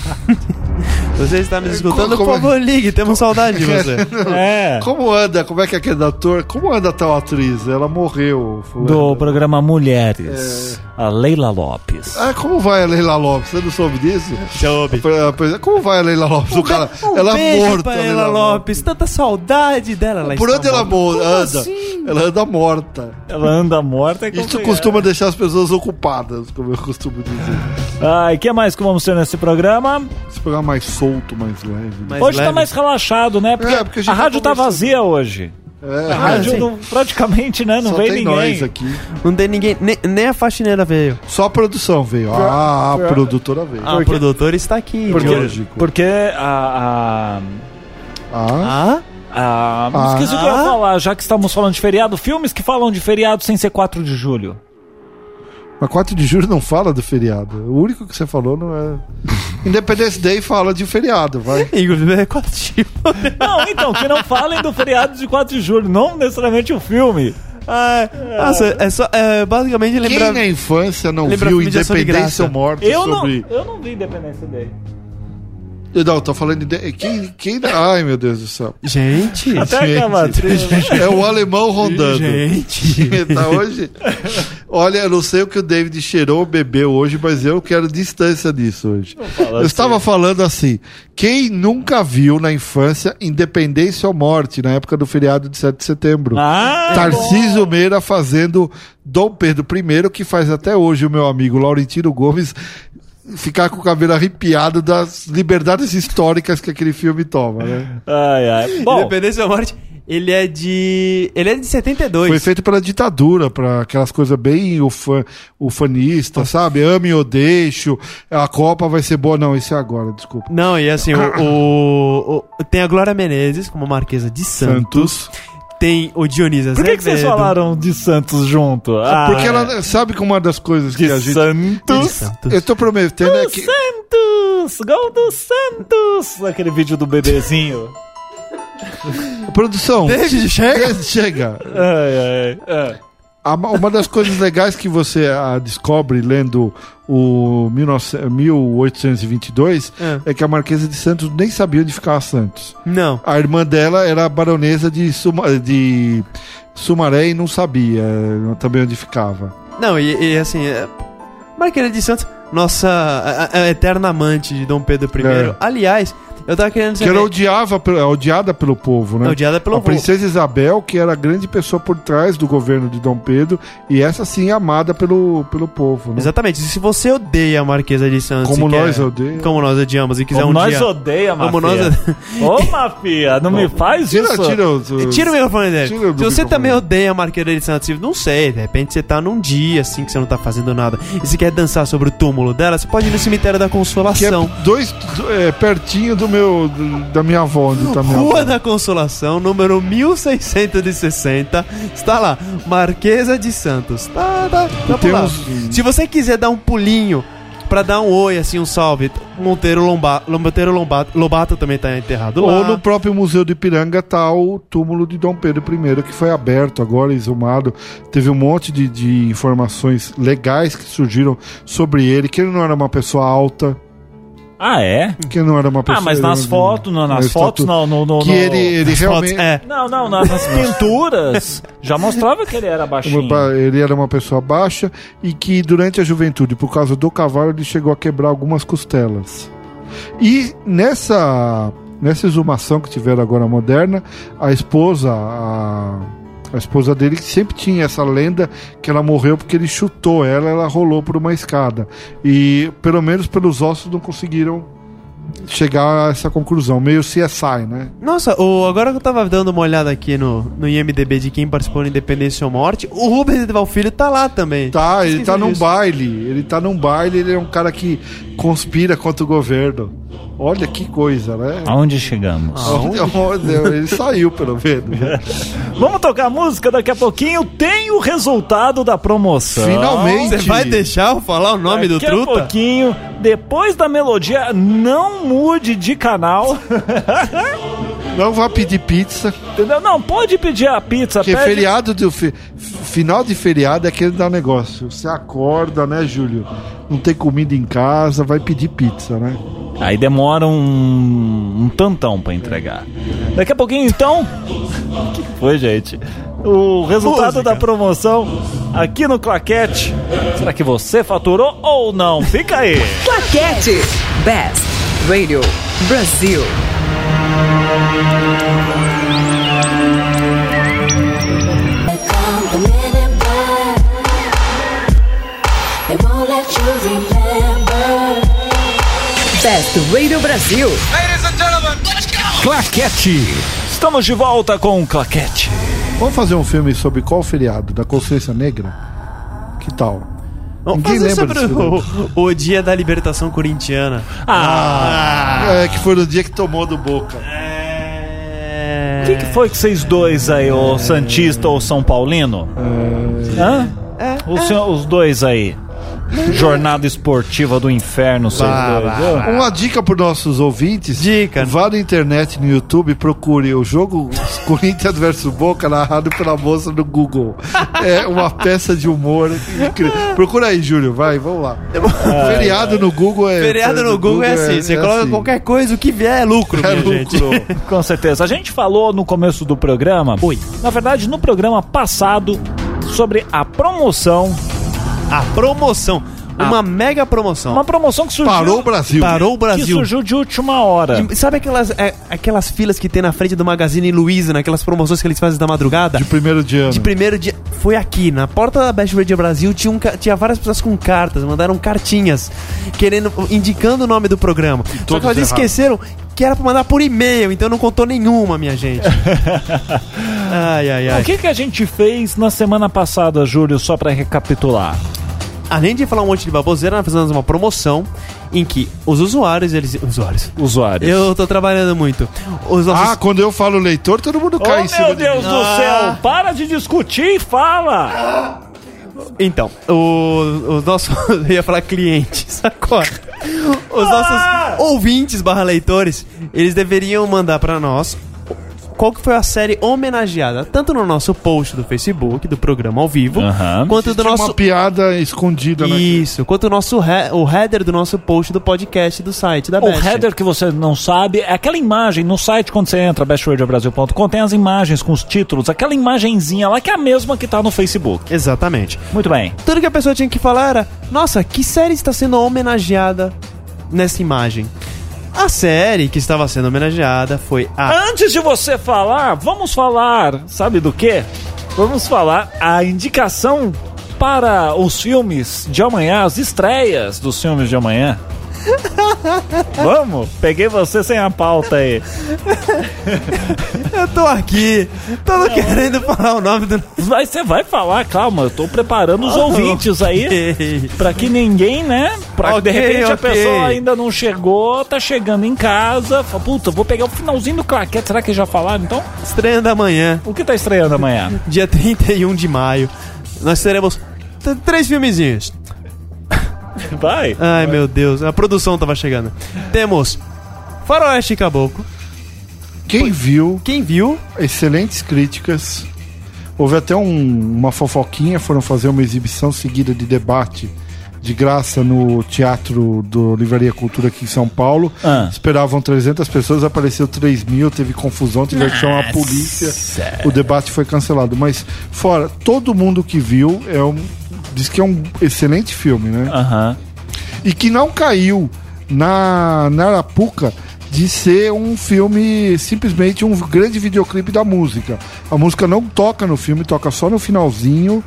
Você está nos escutando, Como- por favor, ligue, temos saudade de você. É. Como anda? Como é que é aquele ator? Como anda a tal atriz? Ela morreu. Do programa Mulheres. A Leila Lopes. Ah, como vai a Leila Lopes? Você não soube disso? Soube. A- a- Como vai a Leila Lopes? O cara, Um ela beijo morta. pra a Leila Lopes, tanta saudade dela. Ela Por onde ela morta. anda? assim? Ela anda morta. Ela anda morta e Isso costuma deixar as pessoas ocupadas, como eu costumo dizer. Ah, e que mais que vamos ter nesse programa? Esse programa mais solto, mais leve. Mais hoje tá leve. mais relaxado, né? Porque, É, porque a a tá rádio tá vazia hoje. É, A rádio sim. não- praticamente, né? Não só veio tem ninguém. nós aqui. Não tem ninguém, nem, nem a faxineira veio. Só a produção veio. Ah, a produtora veio. Ah, o produtor está aqui. Porque, hoje. Lógico. porque a. Ah, Ah? a, a Ah. esqueci o que eu ia falar, já que estamos falando de feriado. Filmes que falam de feriado sem ser 4 de julho. Mas 4 de julho não fala do feriado. O único que você falou não é. Independence Day fala de feriado, vai. Inclusive é quatro Não, então, que não falem do feriado de 4 de julho, não necessariamente o filme. Ah, nossa, é só. É, basicamente Quem lembra. na infância não lembra viu de de Independência ou Morte Eu não, sobre... eu não vi Independência Day. Não, tô falando de... Quem, quem... Ai, meu Deus do céu. Gente. Até Gente. trilha. É o alemão rondando. Gente. tá hoje? Olha, eu não sei o que o David cheirou ou bebeu hoje, mas eu quero distância disso hoje. Eu assim. estava falando assim: quem nunca viu na infância Independência ou Morte, na época do feriado de 7 de setembro? Ah, Tarcísio Meira fazendo Dom Pedro I, que faz até hoje o meu amigo Laurentino Gomes ficar com o cabelo arrepiado das liberdades históricas que aquele filme toma, né? Ai, ai. Bom, Independência ou Morte, ele é de. Ele é de 72. Foi feito pela ditadura, para aquelas coisas bem ufa, ufanistas, sabe? Ame ou deixo, a Copa vai ser boa. Não, isso é agora, desculpa. Não, e assim, o, o- o- tem a Glória Menezes como Marquesa de Santos. Tem o Dionísio por que, que vocês falaram de Santos junto? Ah, Porque ela sabe que uma das coisas que a gente. Santos. Santos. Eu tô prometendo é Do que. Santos! Gol do Santos! Aquele vídeo do bebezinho. Produção. David, chega! Chega. Ai, ai, ai. Uma das coisas legais que você ah, descobre lendo o 19 1822 É. é que a Marquesa de Santos nem sabia onde ficava Santos. Não. A irmã dela era baronesa de, Suma, de Sumaré e não sabia eh, também onde ficava. Não, e, e assim, é, Marquesa de Santos, nossa a- a- a eterna amante de Dom Pedro I. É. Aliás, eu tava querendo Que saber. era odiava, pelo- odiada pelo povo, né? Odiada pelo a povo. princesa Isabel, que era a grande pessoa por trás do governo de Dom Pedro, e essa sim amada pelo, pelo povo, né? Exatamente. E se você odeia a Marquesa de Santos. Como e quer- nós odeia. Como nós odiamos e quiser Como um nós dia. odeia. Como nós Ô, mafia, não me faz Tira, isso. tira os, os- Tira o microfone dele. Tira Se você microfone. também odeia a Marquesa de Santos, não sei, de repente você tá num dia assim que você não tá fazendo nada e você quer dançar sobre o túmulo dela, você pode ir no cemitério da Que é Consolação. dois, do- é, pertinho do meu, da minha avó, onde tá minha Rua avó. da Consolação, número 1660. Está lá, Marquesa de Santos. Tá, tá, tá por lá. uns- Se você quiser dar um pulinho pra dar um oi, assim, um salve, Monteiro Lobato, Monteiro Lobato, Lobato também tá enterrado lá. Ou no próprio Museu do Ipiranga tá o túmulo de Dom Pedro I, que foi aberto agora, exumado. Teve um monte de, de informações legais que surgiram sobre ele, que ele não era uma pessoa alta, Ah, é? que ele não era uma pessoa... Ah, mas nas fotos, nas na fotos, estatua- no, no, Que no- ele, ele realmente... fotos, é. Não, não, na- nas pinturas já mostrava que ele era baixinho. Ele era uma pessoa baixa e que durante a juventude, por causa do cavalo, ele chegou a quebrar algumas costelas. E nessa, nessa exumação que tiveram agora moderna, a esposa, a, a esposa dele sempre tinha essa lenda que ela morreu porque ele chutou ela, ela rolou por uma escada. E pelo menos pelos ossos não conseguiram chegar a essa conclusão, meio CSI, né? Nossa, o, agora que eu tava dando uma olhada aqui no, no IMDB de quem participou do Independência ou Morte, o Rubens Edval Filho tá lá também. Tá, ele Esqueci tá num disso. baile. Ele tá num baile, ele é um cara que conspira contra o governo. Olha que coisa, né? Aonde chegamos? Onde- onde- Ele saiu, pelo menos. Vamos tocar música daqui a pouquinho. Tem o resultado da promoção. Finalmente. Você vai deixar eu falar o nome do Daqui a truta? pouquinho, depois da melodia, não mude de canal. Não vá pedir pizza, Entendeu? Não, pode pedir a pizza. porque pede- feriado do fi- final de feriado é aquele da negócio. Você acorda, né, Júlio? Não tem comida em casa, vai pedir pizza, né? Aí demora um, um tantão pra entregar. Daqui a pouquinho, então. O que foi, gente? O resultado Música. da promoção aqui no Claquete. Será que você faturou ou não? Fica aí. Claquete. Best Radio Brasil. Best Radio Brasil. Claquete. Estamos de volta com o Claquete. Vamos fazer um filme sobre qual feriado? Da consciência negra? Que tal? Vamos Ninguém fazer lembra sobre o, o dia da libertação corintiana. É, que foi no dia que tomou do Boca. É... O que, que foi que vocês dois aí, o Santista ou São Paulino? Hã? É, O senhor- os dois aí. Jornada esportiva do inferno. vá. Uma dica para nossos ouvintes: Dica. vá na internet, no YouTube, procure o jogo Corinthians versus Boca narrado pela moça no Google. É uma peça de humor incrível. Procura aí, Júlio, vai, vamos lá. Feriado no Google é. Feriado no Google é assim, você coloca assim. qualquer coisa, o que vier é lucro, É lucro. Com certeza. A gente falou no começo do programa. Oi. Na verdade, no programa passado, sobre a promoção. A promoção. Uma mega promoção. Uma promoção que surgiu. Parou o Brasil. Parou o Que Brasil. surgiu de última hora. E sabe aquelas, é, aquelas filas que tem na frente do Magazine Luiza, naquelas promoções que eles fazem da madrugada? De primeiro ano. De primeiro dia. Foi aqui, na porta da Best Radio Brasil, tinha, um tinha várias pessoas com cartas, mandaram cartinhas, querendo, indicando o nome do programa. Só que elas esqueceram que era pra mandar por e-mail, então não contou nenhuma, minha gente. ai, ai, O ai. que, que a gente fez na semana passada, Júlio, só pra recapitular? Além de falar um monte de baboseira, nós fizemos uma promoção em que os usuários, eles. Usuários. Usuários. Eu tô trabalhando muito. Os nossos. Ah, quando eu falo leitor, todo mundo Oh, cai em cima meu de Deus mim. do Ah. céu! Para de discutir e fala! Então, o, os nossos. Eu ia falar clientes agora. Os Ah! nossos ouvintes barra leitores, eles deveriam mandar pra nós qual que foi a série homenageada, tanto no nosso post do Facebook, do programa ao vivo, Aham. quanto do Tinha nosso. uma piada escondida na Isso, quanto o nosso he- o header do nosso post do podcast do site da O Best. header que você não sabe é aquela imagem no site quando você entra, bestradiobrasil.com, tem as imagens com os títulos, aquela imagenzinha lá que é a mesma que tá no Facebook. Exatamente. Muito bem. Tudo que a pessoa tinha que falar era: Nossa, que série está sendo homenageada nessa imagem? A série que estava sendo homenageada foi a Antes de você falar, vamos falar, sabe do quê? Vamos falar a indicação para os filmes de amanhã, as estreias dos filmes de amanhã. Vamos? Peguei você sem a pauta aí. Eu tô aqui, tô querendo falar o nome do. Vai, você vai falar, calma, eu tô preparando os ouvintes aí. Pra que ninguém, né? Pra que de repente a ok. pessoa ainda não chegou, tá chegando em casa. Fala, puta, vou pegar o finalzinho do claquete. Será que já falaram então? Estreando amanhã, O que tá estreando amanhã? dia 31 de maio, nós teremos três filmezinhos. Vai. Ai meu Deus, a produção tava chegando. Temos Faroeste Caboclo. Quem viu, Quem viu? excelentes críticas. Houve até um- uma fofoquinha, foram fazer uma exibição seguida de debate de graça no Teatro do Livraria Cultura aqui em São Paulo. Ah. Esperavam 300 pessoas, apareceu 3 mil, teve confusão, tiveram que chamar a polícia. O debate foi cancelado. Mas, fora, todo mundo que viu é um, diz que é um excelente filme, né? Aham. e que não caiu na, na Arapuca de ser um filme simplesmente um grande videoclipe da música. A música não toca no filme, toca só no finalzinho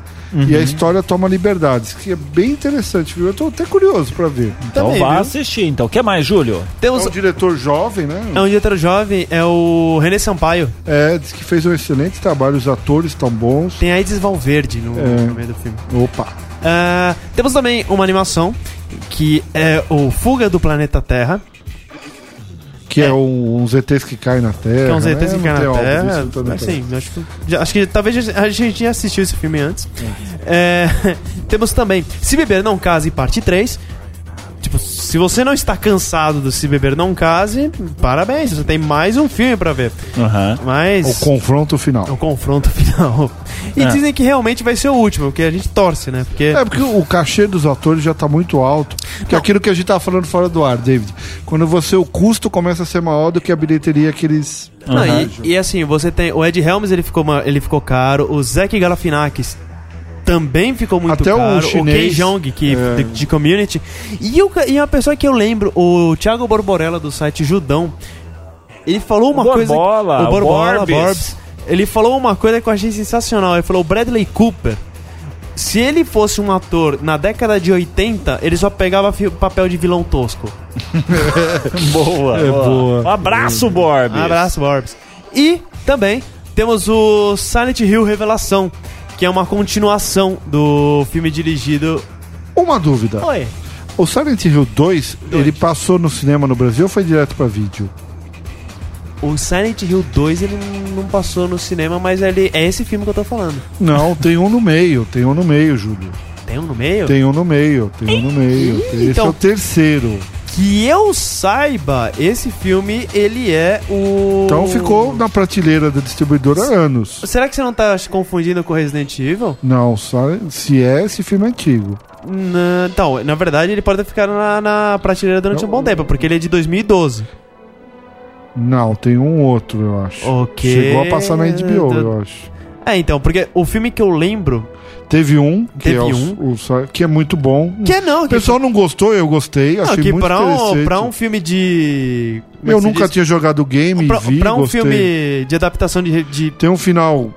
e a história toma liberdades, que é bem interessante, viu? Eu tô até curioso pra ver. Então Também, vá viu? assistir. Então, o que mais, Júlio? É Temos. um diretor jovem, né? É um diretor jovem, é o René Sampaio. É, diz que fez um excelente trabalho, os atores estão bons. Tem a Isis Valverde no, É. no meio do filme. Opa! Ah, temos também uma animação que é o Fuga do Planeta Terra. Que é, um, uns ETs que caem na Terra. Que é um ZT né? que tem na Terra. disso. Assim, acho que, já- acho que talvez a gente já assistiu esse filme antes. É, temos também Se Beber Não Case, parte 3. Tipo, se você não está cansado do Se Beber Não Case, parabéns, você tem mais um filme pra ver. Aham. Mas. O confronto final. o confronto final. E É. dizem que realmente vai ser o último, que a gente torce, né? Porque. É, porque o cachê dos atores já tá muito alto. Que é aquilo que a gente tava falando fora do ar, David. Quando você, o custo começa a ser maior do que a bilheteria que eles. Não, e, e assim, você tem. O Ed Helms ele ficou, ele ficou caro, o Zack Galifianakis também ficou muito Até o caro. chinês, Kei Jong, que, é. de, de community. E, o, ca- e uma pessoa que eu lembro, o Thiago Borborella do site Judão, ele falou uma O coisa. Borbola, o Borbola, Borbs. Borbs. Ele falou uma coisa que eu achei sensacional. Ele falou: o Bradley Cooper. Se ele fosse um ator na década de 80, ele só pegava papel de vilão tosco. Boa, É boa. Um abraço, Borb. Um abraço, Borbs. E também temos o Silent Hill Revelação, que é uma continuação do filme dirigido. Uma dúvida. Oi. O Silent Hill 2, ele passou no cinema no Brasil ou foi direto pra vídeo? O Silent Hill 2 ele não passou no cinema, mas ele é esse filme que eu tô falando. Não, tem um no meio, tem um no meio, Júlio. Tem um no meio? Tem um no meio, tem um no meio. Esse Então- é o terceiro. Que eu saiba, esse filme, ele é o... Então ficou na prateleira da distribuidora há anos. Será que você não tá se confundindo com Resident Evil? Não, só se é esse filme antigo. Não, então, na verdade, ele pode ter ficado na, na prateleira durante um bom tempo, porque ele é de 2012. Não, tem um outro, eu acho. Ok. Chegou a passar na HBO, eu acho. É, então, porque o filme que eu lembro... Teve um, que, Teve é, o- um. o só- que é muito bom. Que é não, O que, pessoal não gostou, eu gostei, não, achei que muito pra, um, pra um filme de... é eu que nunca diz? tinha jogado o game, Pra, vi, pra um gostei. filme de adaptação de... de Tem um final...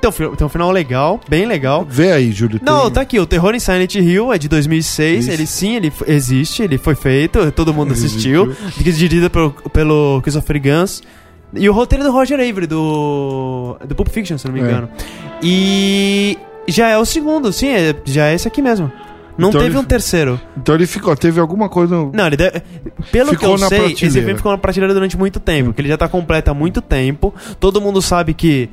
tem, um, tem um final legal, bem legal. Vê aí, Júlio. Não, tem- tá aqui, o Terror em Silent Hill é de 2006, Isso. ele sim, ele existe, ele foi feito, todo mundo assistiu, dirigido pelo, pelo Christopher Gans. E o roteiro do Roger Avery, do, do Pulp Fiction, se não me É. engano. E já é o segundo, sim, é- já é esse aqui mesmo. Não Então teve ele- um terceiro. Então ele ficou, teve alguma coisa... no- Não, ele deve- pelo Ficou que eu na sei, esse prateleira. filme ficou na prateleira durante muito tempo, porque ele já tá completo há muito tempo. Todo mundo sabe que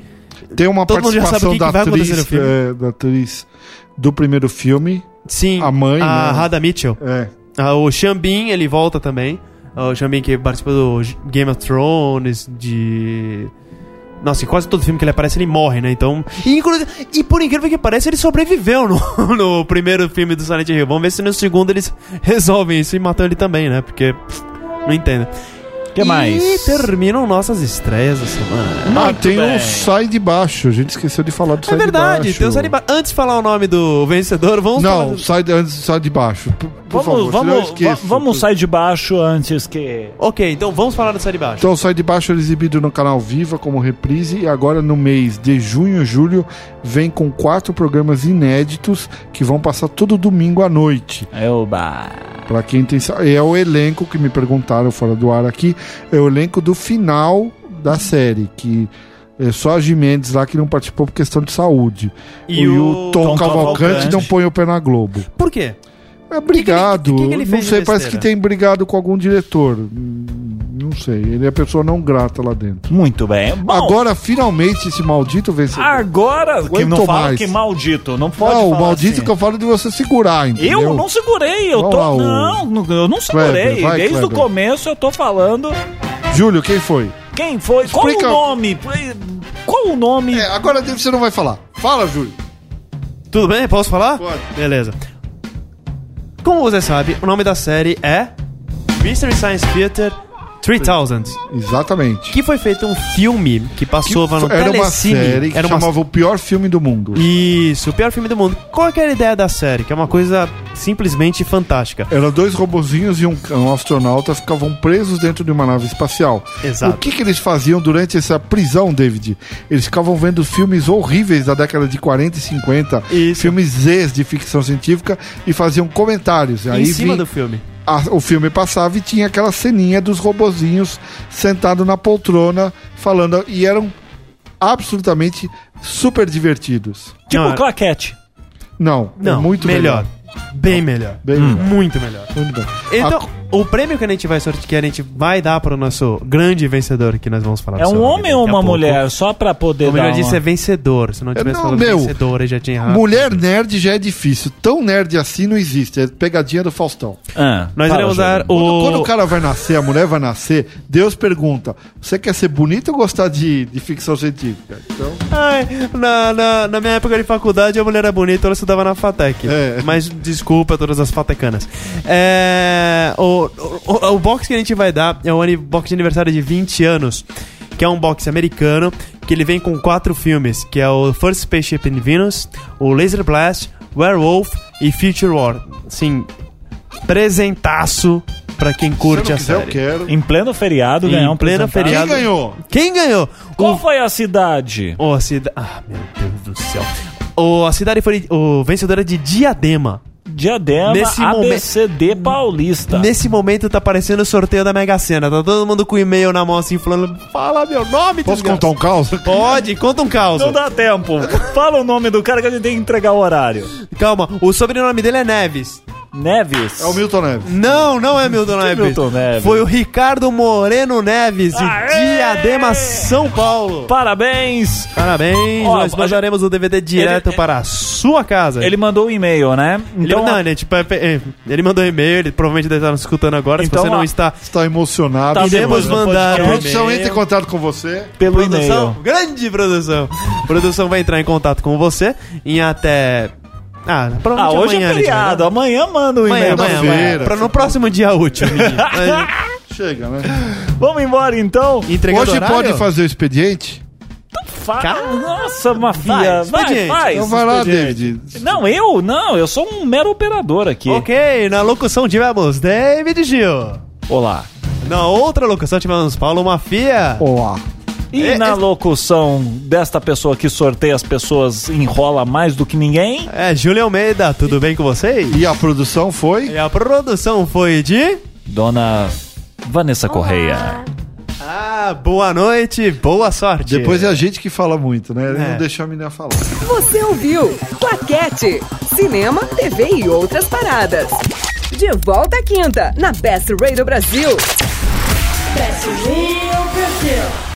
Tem uma Todo mundo já sabe participação o que da, que vai acontecer atriz, no filme. é, da atriz do primeiro filme. sim, A mãe, a né? Radha Mitchell. É. Ah, o Xambin, ele volta também. Ah, O Xambin que participa do G- Game of Thrones, de... Nossa, em quase todo filme que ele aparece, ele morre, né? Então... E, e por incrível que pareça, ele sobreviveu no, no primeiro filme do Silent Hill. Vamos ver se no segundo eles resolvem isso e matam ele também, né? Porque... pff, Não entendo. Que mais? E terminam nossas estreias da semana. Ah, Muito tem bem. um Sai de Baixo. A gente esqueceu de falar do É Sai verdade, de Baixo. tem o Sai de Ba- Antes de falar o nome do vencedor, vamos falar Não, do... sai de, antes sai de baixo. Por, por Vamos, favor, vamos, esqueço. va- vamos sair de baixo antes que. Ok, então vamos falar do Sai de Baixo. Então, Sai de Baixo é exibido no canal Viva como reprise e agora no mês de junho e julho vem com quatro programas inéditos que vão passar todo domingo à noite. Euba. Pra quem tem. É o elenco que me perguntaram fora do ar aqui. É o elenco do final da série. Que é só a Gimendes lá que não participou por questão de saúde. E e o Tom, Tom Cavalcante, Cavalcante. não põe o pé na Globo. Por quê? É brigado. que que ele não fez de sei, parece que tem brigado com algum diretor. Não sei. Ele é a pessoa não grata lá dentro. Muito bem. Bom, Agora, finalmente, esse maldito vencedor. agora que não fala mais. que maldito, não pode não, o maldito assim. que eu falo de você segurar, entendeu? Eu não segurei, eu Vamos tô. lá, o- Não, não, eu não segurei. Kleber, vai, Desde o começo eu tô falando. Júlio, quem foi? Quem foi? Qual Explica- o nome? Qual o nome? É, agora você não vai falar. Fala, Júlio. Tudo bem? Posso falar? Pode. Beleza. Como você sabe, o nome da série é Mystery Science Theater 3000. Exatamente. Que foi feito um filme que passou no Era uma Telecine. série que Era uma chamava o pior filme do mundo. Isso, o pior filme do mundo. Qual que era a ideia da série? Que é uma coisa simplesmente fantástica. Eram dois robozinhos e um, um astronauta ficavam presos dentro de uma nave espacial. Exato. O que, que eles faziam durante essa prisão, David? Eles ficavam vendo filmes horríveis da década de 40 e 50, Isso. filmes Zs de ficção científica e faziam comentários. E em Aí cima do filme. A- o filme passava e tinha aquela ceninha dos robozinhos sentado na poltrona falando e eram absolutamente super divertidos. Tipo Não, claquete. Não, Não, é muito melhor. melhor. Bem melhor. Bem melhor. Muito melhor. Muito bem. Então, A- o prêmio que a gente vai sortear, que a gente vai dar para o nosso grande vencedor que nós vamos falar É um homem ou uma mulher? Só pra poder O melhor dar disso uma... é vencedor. Se não tivesse não, falado meu, vencedor, já tinha errado. Mulher nerd já é difícil. Tão nerd assim não existe. É pegadinha do Faustão. Ah, Nós fala, iremos dar Júlio. Quando, o... quando o cara vai nascer, a mulher vai nascer, Deus pergunta: Você quer ser bonita ou gostar de, de ficção científica? Então, Ai, na, na, na minha época de faculdade, a mulher era bonita, ela estudava na FATEC. É. Mas desculpa a todas as fatecanas. É, o, o, o box que a gente vai dar é o ani- box de aniversário de 20 anos, que é um box americano, que ele vem com quatro filmes, que é o First Spaceship in Venus, o Laser Blast, Werewolf e Future War. Sim, presentaço pra quem curte se eu a não quiser, eu série. quero. Em pleno feriado, Em ganhar um pleno presentado. feriado. Quem ganhou? Quem ganhou? Qual O foi a cidade? Oh, a cidade. Ah, meu Deus do céu. Oh, a cidade foi o vencedora de Diadema. Diadema Nesse ABCD Paulista. Nesse momento tá aparecendo o sorteio da Mega Sena. Tá todo mundo com o e-mail na mão assim, falando: Fala meu nome, Posso desgraça." contar um caos? Pode, conta um caos. Não dá tempo. Fala o nome do cara que a gente tem que entregar o horário. Calma, o sobrenome dele é Neves. Neves. É o Milton Neves. Não, não é Milton Neves. Milton Neves? Foi o Ricardo Moreno Neves, de Aê! Diadema, São Paulo. Parabéns! Parabéns, Ó, nós a mandaremos o DVD direto ele- para a sua casa. Ele mandou um e-mail, né? Ele, não, ele, tipo, é- é- ele mandou um e-mail, ele provavelmente deve estar nos escutando agora. Então, se você não está Está emocionado. Tá Iremos mandar A um produção e-mail. entra em contato com você. pelo produção, e-mail. grande produção. produção vai entrar em contato com você em até. Ah, Ah, hoje amanhã, é vai feriado. dar. Amanhã manda um Amanhã, e-mail. pra amanhã, amanhã. Pra no próximo dia útil, Chega, né? Vamos embora então? Entregando Hoje horário? pode fazer o expediente? Cara, Nossa, Mafia. vai, Vai, expediente. faz. Então vai lá. David. Não, eu? Não, eu sou um mero operador aqui. Ok, na locução tivemos David Gil. Olá. Na outra locução tivemos Paulo Mafia. Olá. E É, na é- locução desta pessoa que sorteia as pessoas enrola mais do que ninguém? É, Júlio Almeida, tudo bem com vocês? E a produção foi? E a produção foi de. Dona Vanessa Correia. Ah, boa noite, boa sorte. Depois é a gente que fala muito, né? Ele É. não deixou a menina falar. Você ouviu Claquete, cinema, TV e outras paradas. De volta à quinta, na Best Radio Brasil. Best Radio Brasil.